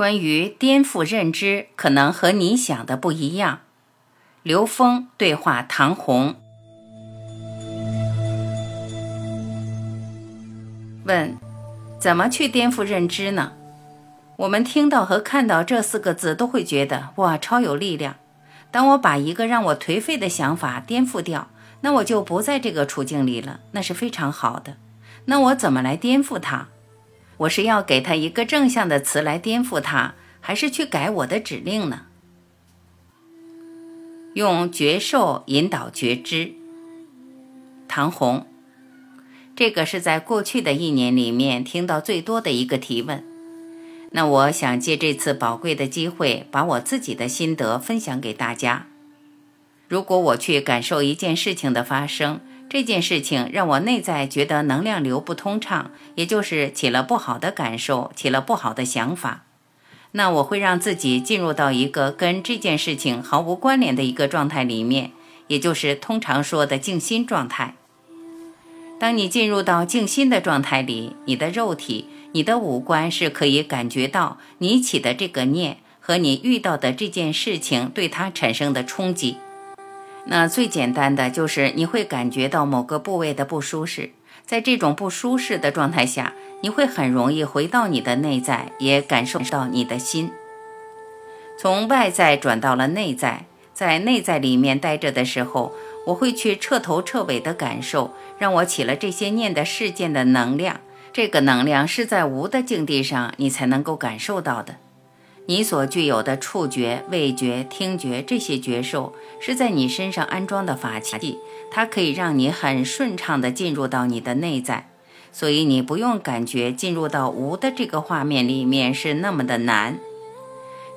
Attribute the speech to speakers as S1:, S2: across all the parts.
S1: 关于颠覆认知，可能和你想的不一样。刘峰对话唐红，问：怎么去颠覆认知呢？我们听到和看到这四个字，都会觉得哇，超有力量。当我把一个让我颓废的想法颠覆掉，那我就不在这个处境里了，那是非常好的。那我怎么来颠覆它？我是要给他一个正向的词来颠覆他，还是去改我的指令呢？用觉受引导觉知。唐红，这个是在过去的一年里面听到最多的一个提问。那我想借这次宝贵的机会，把我自己的心得分享给大家。如果我去感受一件事情的发生，这件事情让我内在觉得能量流不通畅，也就是起了不好的感受，起了不好的想法。那我会让自己进入到一个跟这件事情毫无关联的一个状态里面，也就是通常说的静心状态。当你进入到静心的状态里，你的肉体、你的五官是可以感觉到你起的这个念和你遇到的这件事情对它产生的冲击。那最简单的就是你会感觉到某个部位的不舒适，在这种不舒适的状态下，你会很容易回到你的内在，也感受到你的心。从外在转到了内在，在内在里面待着的时候，我会去彻头彻尾的感受，让我起了这些念的事件的能量。这个能量是在无的境地上，你才能够感受到的。你所具有的触觉、味觉、听觉这些觉受，是在你身上安装的法器，它可以让你很顺畅地进入到你的内在，所以你不用感觉进入到无的这个画面里面是那么的难。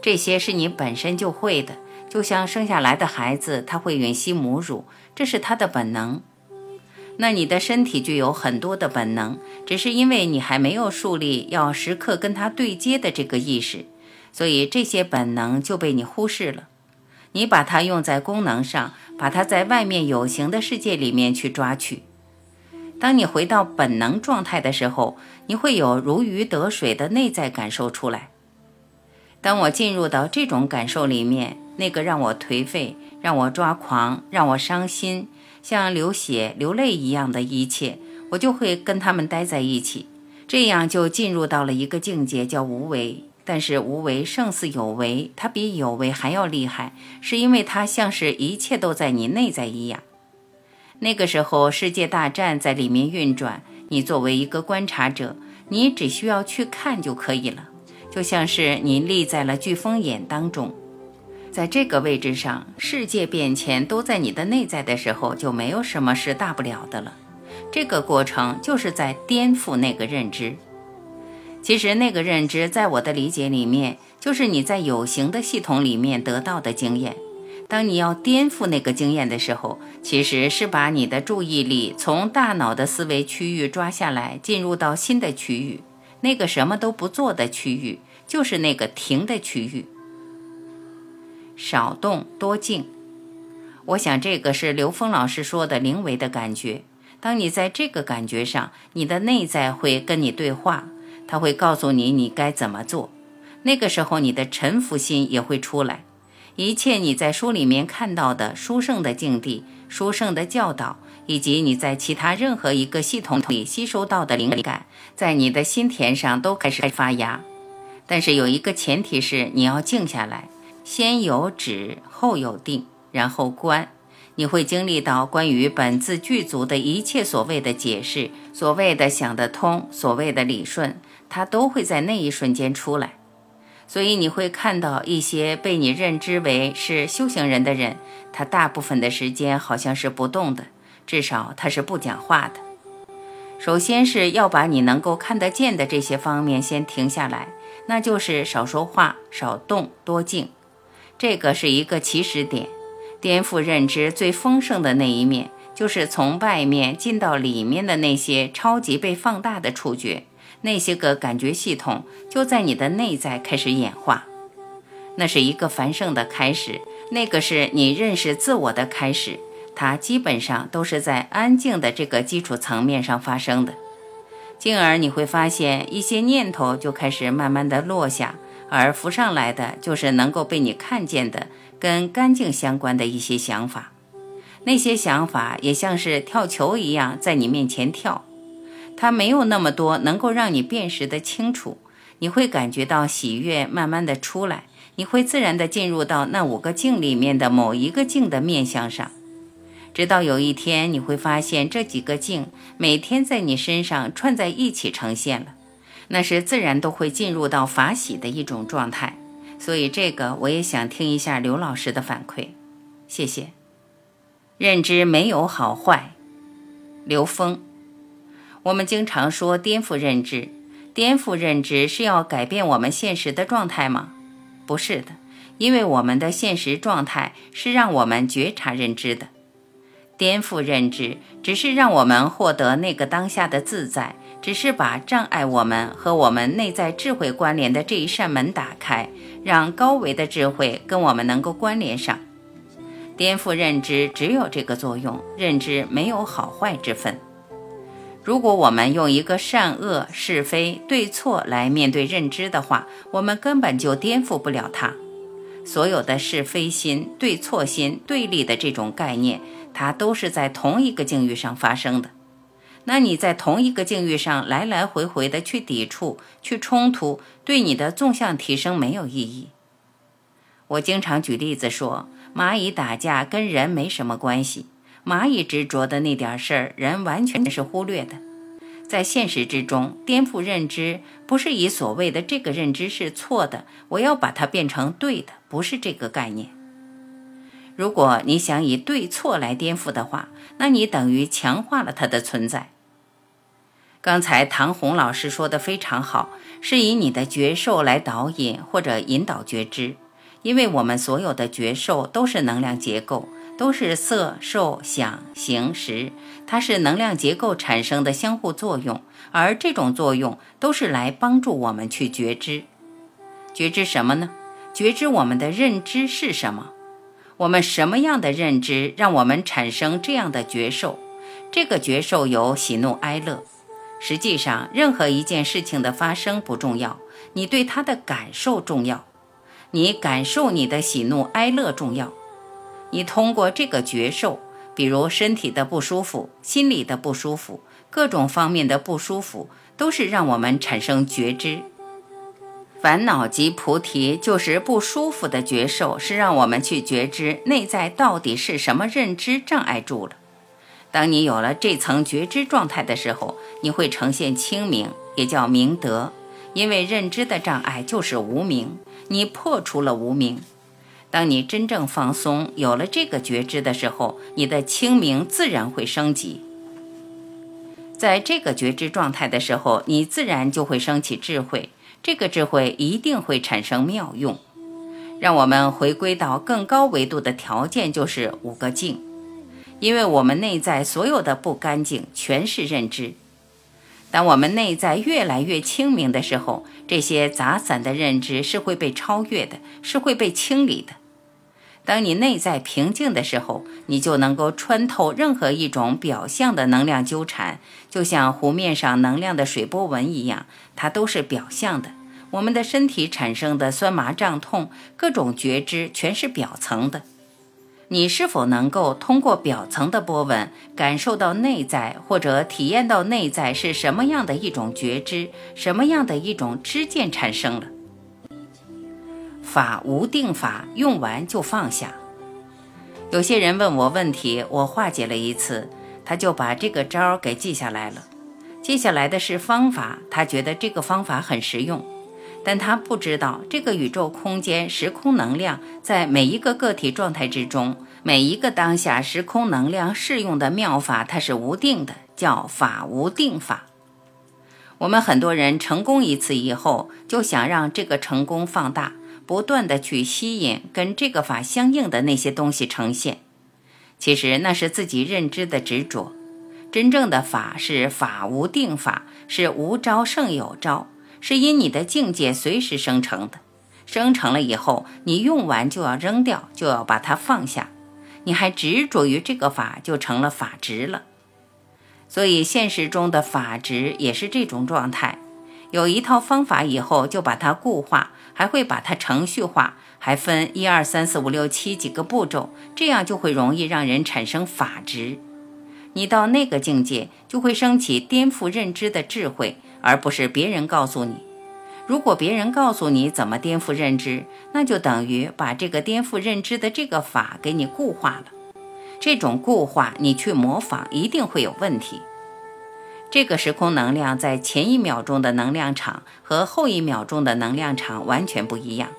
S1: 这些是你本身就会的，就像生下来的孩子，他会吮吸母乳，这是他的本能。那你的身体具有很多的本能，只是因为你还没有树立要时刻跟他对接的这个意识。所以这些本能就被你忽视了，你把它用在功能上，把它在外面有形的世界里面去抓取。当你回到本能状态的时候，你会有如鱼得水的内在感受出来。当我进入到这种感受里面，那个让我颓废、让我抓狂、让我伤心、像流血流泪一样的一切，我就会跟他们待在一起，这样就进入到了一个境界，叫无为。但是无为胜似有为，它比有为还要厉害，是因为它像是一切都在你内在一样。那个时候，世界大战在里面运转，你作为一个观察者，你只需要去看就可以了，就像是你立在了飓风眼当中，在这个位置上，世界变迁都在你的内在的时候，就没有什么是大不了的了。这个过程就是在颠覆那个认知。其实那个认知，在我的理解里面，就是你在有形的系统里面得到的经验。当你要颠覆那个经验的时候，其实是把你的注意力从大脑的思维区域抓下来，进入到新的区域，那个什么都不做的区域，就是那个停的区域。少动多静，我想这个是刘峰老师说的灵为的感觉。当你在这个感觉上，你的内在会跟你对话。他会告诉你你该怎么做，那个时候你的臣服心也会出来。一切你在书里面看到的书圣的境地、书圣的教导，以及你在其他任何一个系统里吸收到的灵感，在你的心田上都开始发芽。但是有一个前提是你要静下来，先有止，后有定，然后观。你会经历到关于本自具足的一切所谓的解释，所谓的想得通，所谓的理顺。它都会在那一瞬间出来，所以你会看到一些被你认知为是修行人的人，他大部分的时间好像是不动的，至少他是不讲话的。首先是要把你能够看得见的这些方面先停下来，那就是少说话、少动、多静。这个是一个起始点，颠覆认知最丰盛的那一面，就是从外面进到里面的那些超级被放大的触觉，那些个感觉系统就在你的内在开始演化。那是一个繁盛的开始，那个是你认识自我的开始。它基本上都是在安静的这个基础层面上发生的，进而你会发现一些念头就开始慢慢的落下，而浮上来的就是能够被你看见的跟干净相关的一些想法。那些想法也像是跳球一样在你面前跳，它没有那么多能够让你辨识的清楚。你会感觉到喜悦慢慢的出来，你会自然的进入到那五个镜里面的某一个镜的面相上。直到有一天，你会发现这几个镜每天在你身上串在一起呈现了，那是自然都会进入到法喜的一种状态。所以这个我也想听一下刘老师的反馈，谢谢。认知没有好坏，刘峰，我们经常说颠覆认知，颠覆认知是要改变我们现实的状态吗？不是的，因为我们的现实状态是让我们觉察认知的。颠覆认知，只是让我们获得那个当下的自在，只是把障碍我们和我们内在智慧关联的这一扇门打开，让高维的智慧跟我们能够关联上。颠覆认知只有这个作用，认知没有好坏之分。如果我们用一个善恶、是非、对错来面对认知的话，我们根本就颠覆不了它。所有的是非心、对错心、对立的这种概念。它都是在同一个境遇上发生的，那你在同一个境遇上来来回回的去抵触、去冲突，对你的纵向提升没有意义。我经常举例子说，蚂蚁打架跟人没什么关系，蚂蚁执着的那点事儿，人完全是忽略的。在现实之中，颠覆认知不是以所谓的这个认知是错的，我要把它变成对的，不是这个概念。如果你想以对错来颠覆的话，那你等于强化了它的存在。刚才唐红老师说的非常好，是以你的觉受来导引或者引导觉知，因为我们所有的觉受都是能量结构，都是色、受、想、行、识，它是能量结构产生的相互作用，而这种作用都是来帮助我们去觉知。觉知什么呢？觉知我们的认知是什么？我们什么样的认知让我们产生这样的觉受？这个觉受有喜怒哀乐。实际上，任何一件事情的发生不重要，你对它的感受重要。你感受你的喜怒哀乐重要。你通过这个觉受，比如身体的不舒服、心理的不舒服、各种方面的不舒服，都是让我们产生觉知。烦恼及菩提就是不舒服的觉受，是让我们去觉知内在到底是什么认知障碍住了。当你有了这层觉知状态的时候，你会呈现清明，也叫明德。因为认知的障碍就是无明，你破除了无明。当你真正放松，有了这个觉知的时候，你的清明自然会升级。在这个觉知状态的时候，你自然就会升起智慧。这个智慧一定会产生妙用，让我们回归到更高维度的条件就是五个境，因为我们内在所有的不干净全是认知。当我们内在越来越清明的时候，这些杂散的认知是会被超越的，是会被清理的。当你内在平静的时候，你就能够穿透任何一种表象的能量纠缠，就像湖面上能量的水波纹一样，它都是表象的。我们的身体产生的酸麻胀痛，各种觉知全是表层的。你是否能够通过表层的波纹，感受到内在，或者体验到内在是什么样的一种觉知，什么样的一种知见产生了？法无定法，用完就放下。有些人问我问题，我化解了一次，他就把这个招给记下来了。记下来的是方法，他觉得这个方法很实用，但他不知道这个宇宙空间时空能量在每一个个体状态之中，每一个当下时空能量适用的妙法，它是无定的。叫法无定法。我们很多人成功一次以后，就想让这个成功放大，不断的去吸引跟这个法相应的那些东西呈现。其实那是自己认知的执着。真正的法是法无定法，是无招胜有招，是因你的境界随时生成的。生成了以后，你用完就要扔掉，就要把它放下。你还执着于这个法，就成了法执了。所以现实中的法执也是这种状态，有一套方法以后就把它固化，还会把它程序化，还分一二三四五六七几个步骤，这样就会容易让人产生法执。你到那个境界，就会升起颠覆认知的智慧，而不是别人告诉你。如果别人告诉你怎么颠覆认知，那就等于把这个颠覆认知的这个法给你固化了。这种固化，你去模仿一定会有问题。这个时空能量在前一秒钟的能量场和后一秒钟的能量场完全不一样，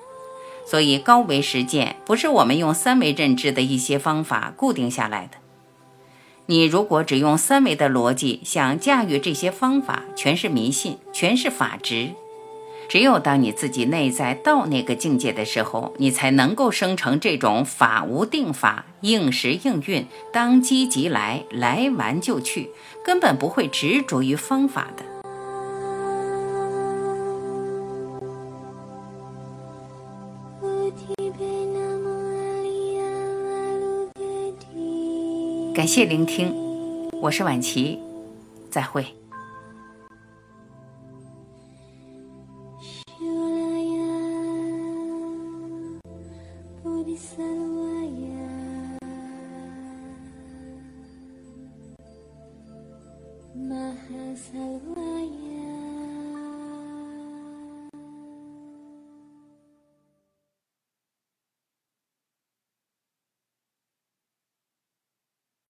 S1: 所以高维实践不是我们用三维认知的一些方法固定下来的。你如果只用三维的逻辑想驾驭这些方法，全是迷信，全是法执。只有当你自己内在到那个境界的时候，你才能够生成这种法无定法，应时应运，当机即来，来完就去，根本不会执着于方法的。感谢聆听，我是婉琪，再会。